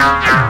Yeah.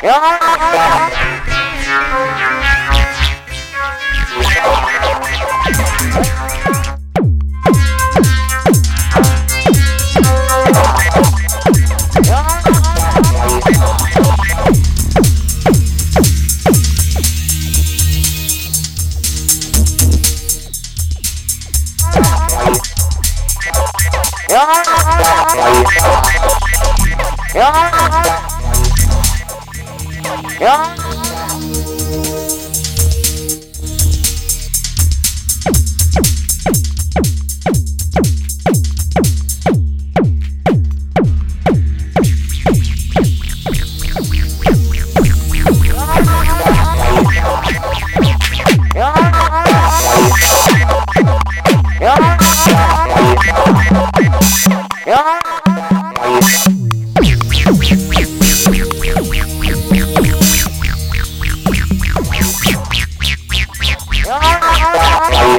Yeah. 야! 야! Bye.